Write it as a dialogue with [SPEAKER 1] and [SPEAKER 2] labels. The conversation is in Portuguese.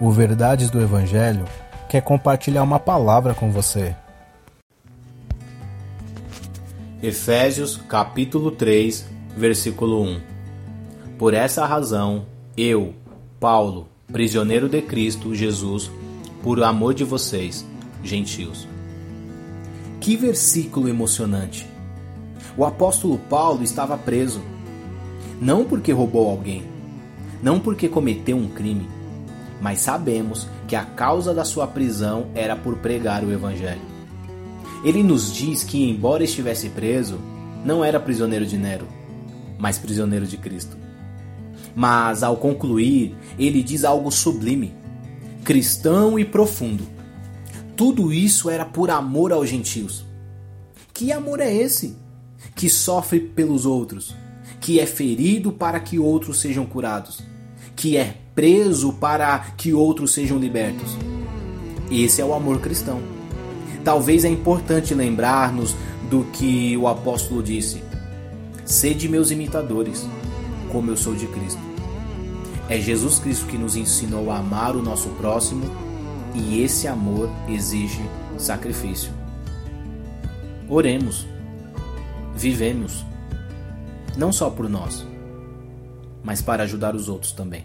[SPEAKER 1] O Verdades do Evangelho quer compartilhar uma palavra com você.
[SPEAKER 2] Efésios capítulo 3, versículo 1. Por essa razão, eu, Paulo, prisioneiro de Cristo Jesus, por amor de vocês, gentios. Que versículo emocionante! O apóstolo Paulo estava preso, não porque roubou alguém, não porque cometeu um crime, mas sabemos que a causa da sua prisão era por pregar o Evangelho. Ele nos diz que, embora estivesse preso, não era prisioneiro de Nero, mas prisioneiro de Cristo. Mas, ao concluir, ele diz algo sublime, cristão e profundo. Tudo isso era por amor aos gentios. Que amor é esse? Que sofre pelos outros, que é ferido para que outros sejam curados, que é preso para que outros sejam libertos. Esse é o amor cristão. Talvez é importante lembrar-nos do que o apóstolo disse: Sede meus imitadores, como eu sou de Cristo. É Jesus Cristo que nos ensinou a amar o nosso próximo e esse amor exige sacrifício. Oremos, vivemos, não só por nós, mas para ajudar os outros também.